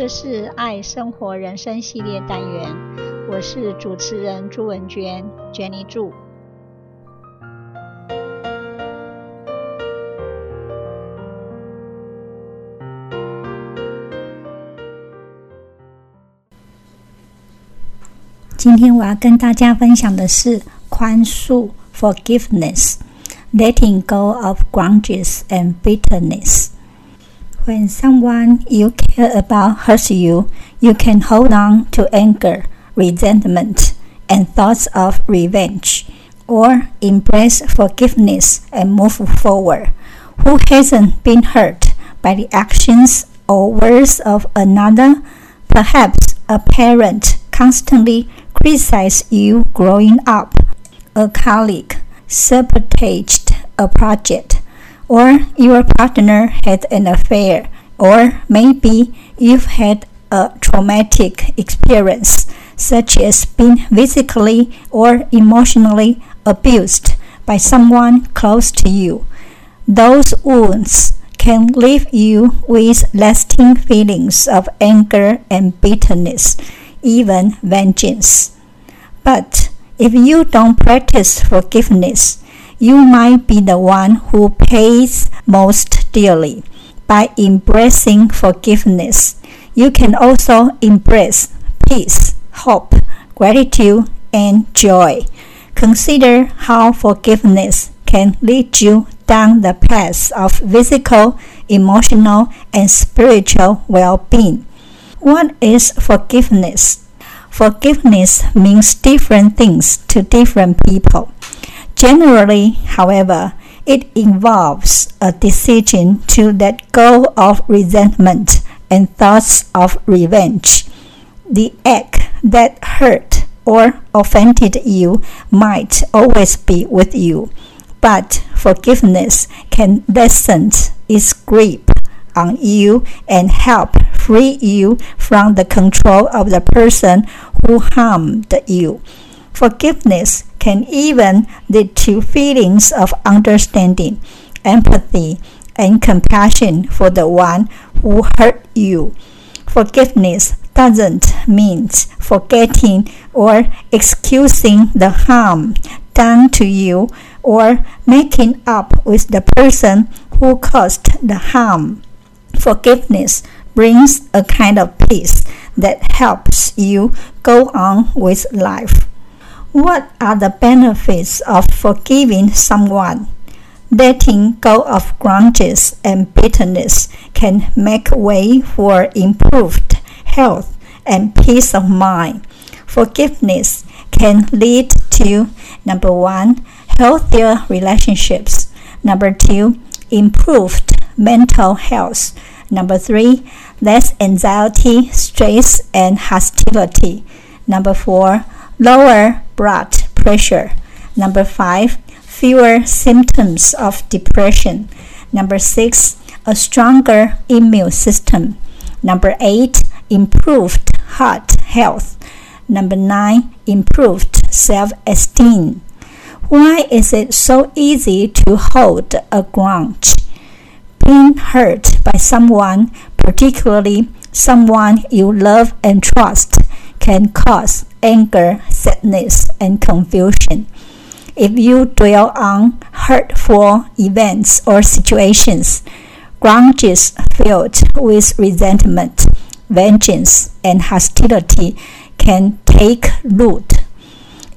这是爱生活人生系列单元，我是主持人朱文娟，Jenny 祝。今天我要跟大家分享的是宽恕 （forgiveness），letting go of grudges and bitterness。When someone you care about hurts you, you can hold on to anger, resentment, and thoughts of revenge, or embrace forgiveness and move forward. Who hasn't been hurt by the actions or words of another? Perhaps a parent constantly criticized you growing up, a colleague sabotaged a project or your partner had an affair, or maybe you've had a traumatic experience, such as being physically or emotionally abused by someone close to you. Those wounds can leave you with lasting feelings of anger and bitterness, even vengeance. But if you don't practice forgiveness, you might be the one who pays most dearly. By embracing forgiveness, you can also embrace peace, hope, gratitude, and joy. Consider how forgiveness can lead you down the path of physical, emotional, and spiritual well being. What is forgiveness? Forgiveness means different things to different people. Generally, however, it involves a decision to let go of resentment and thoughts of revenge. The act that hurt or offended you might always be with you, but forgiveness can lessen its grip on you and help free you from the control of the person who harmed you. Forgiveness can even lead to feelings of understanding, empathy, and compassion for the one who hurt you. Forgiveness doesn't mean forgetting or excusing the harm done to you or making up with the person who caused the harm. Forgiveness brings a kind of peace that helps you go on with life. What are the benefits of forgiving someone? Letting go of grudges and bitterness can make way for improved health and peace of mind. Forgiveness can lead to number one, healthier relationships, number two, improved mental health, number three, less anxiety, stress, and hostility, number four, lower blood pressure. Number five, fewer symptoms of depression. Number six, a stronger immune system. Number eight, improved heart health. Number nine, improved self esteem. Why is it so easy to hold a grudge? Being hurt by someone, particularly someone you love and trust, can cause anger, sadness, and confusion. If you dwell on hurtful events or situations, grudges filled with resentment, vengeance, and hostility can take root.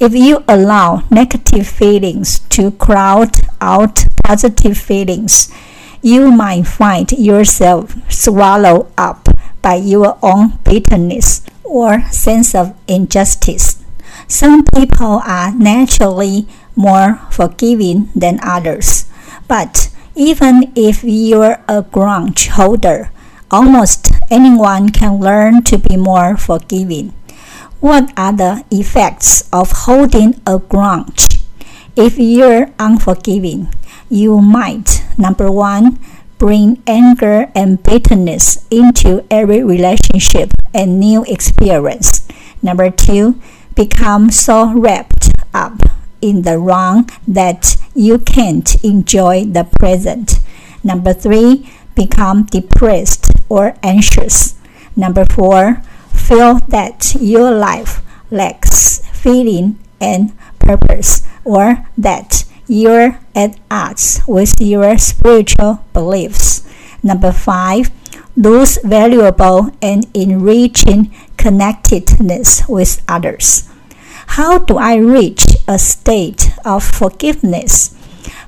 If you allow negative feelings to crowd out positive feelings, you might find yourself swallowed up by your own bitterness or sense of injustice. Some people are naturally more forgiving than others, but even if you're a grudge holder, almost anyone can learn to be more forgiving. What are the effects of holding a grudge? If you're unforgiving, you might, number one, bring anger and bitterness into every relationship and new experience. Number two, become so wrapped up in the wrong that you can't enjoy the present. Number three, become depressed or anxious. Number four, feel that your life lacks feeling and purpose, or that you're at odds with your spiritual beliefs. Number five, lose valuable and enriching connectedness with others. How do I reach a state of forgiveness?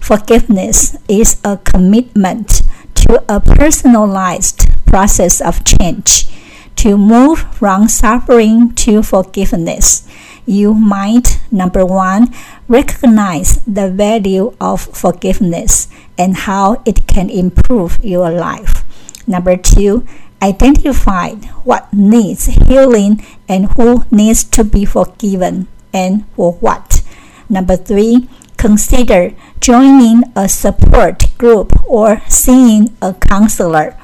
Forgiveness is a commitment to a personalized process of change. To move from suffering to forgiveness, you might, number one, recognize the value of forgiveness and how it can improve your life. Number two, identify what needs healing and who needs to be forgiven and for what. Number three, consider joining a support group or seeing a counselor.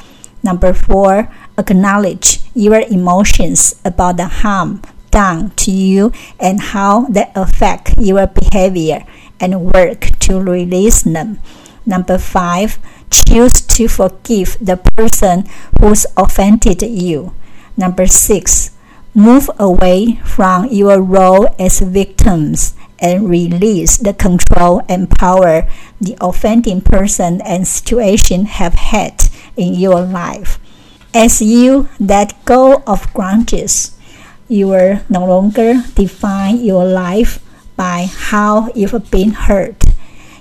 Number four, acknowledge your emotions about the harm done to you and how they affect your behavior and work to release them. Number five, choose to forgive the person who's offended you. Number six, move away from your role as victims and release the control and power the offending person and situation have had in your life. As you let go of grudges, you will no longer define your life by how you've been hurt.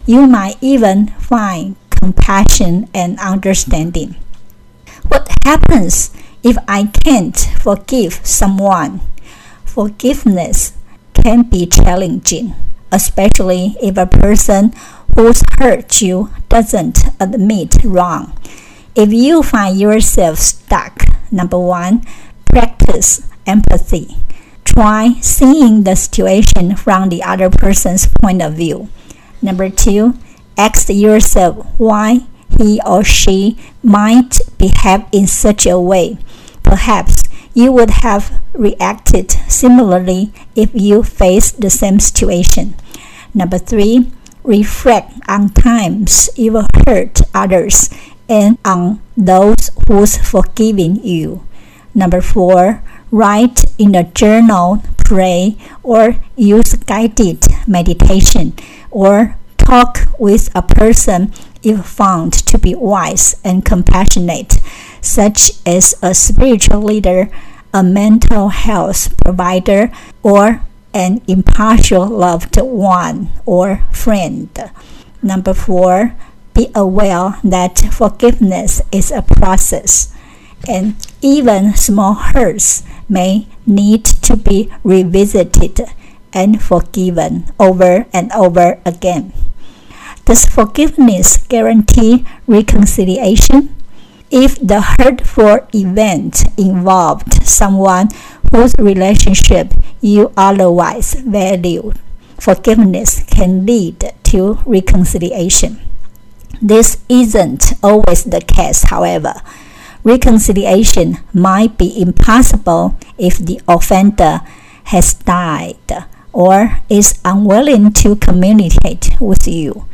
You might even find compassion and understanding. What happens if I can't forgive someone? Forgiveness can be challenging, especially if a person who's hurt you doesn't admit wrong. If you find yourself stuck, number one, practice empathy. Try seeing the situation from the other person's point of view. Number two, ask yourself why he or she might behave in such a way. Perhaps you would have reacted similarly if you faced the same situation. Number three, reflect on times you've hurt others and on those who's forgiven you. Number four, write in a journal, pray, or use guided meditation, or talk with a person you found to be wise and compassionate, such as a spiritual leader, a mental health provider, or an impartial loved one or friend. Number four, be aware that forgiveness is a process, and even small hurts may need to be revisited and forgiven over and over again. Does forgiveness guarantee reconciliation? If the hurtful event involved someone whose relationship you otherwise valued, forgiveness can lead to reconciliation. This isn't always the case, however. Reconciliation might be impossible if the offender has died or is unwilling to communicate with you.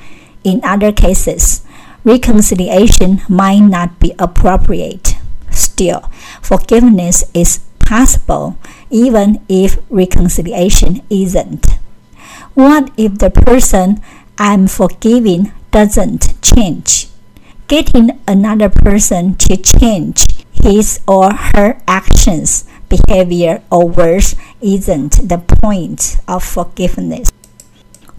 In other cases, reconciliation might not be appropriate. Still, forgiveness is possible even if reconciliation isn't. What if the person I'm forgiving doesn't change? Getting another person to change his or her actions, behavior, or words isn't the point of forgiveness.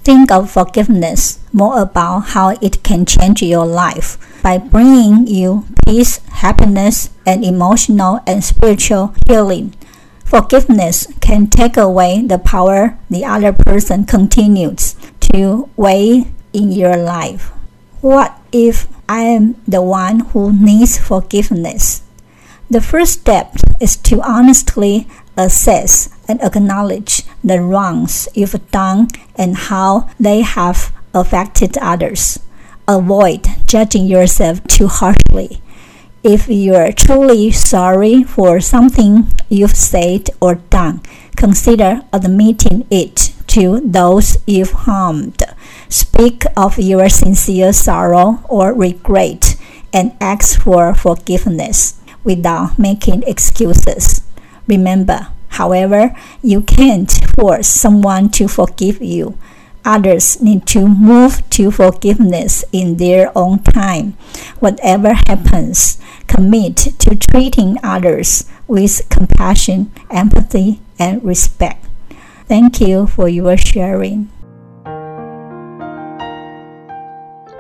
Think of forgiveness more about how it can change your life by bringing you peace, happiness, and emotional and spiritual healing. Forgiveness can take away the power the other person continues to weigh in your life. What if I am the one who needs forgiveness? The first step is to honestly assess and acknowledge the wrongs you've done and how they have affected others. Avoid judging yourself too harshly. If you're truly sorry for something you've said or done, consider admitting it to those you've harmed. Speak of your sincere sorrow or regret and ask for forgiveness. without making excuses. Remember, however, you can't force someone to forgive you. Others need to move to forgiveness in their own time. Whatever happens, commit to treating others with compassion, empathy, and respect. Thank you for your sharing.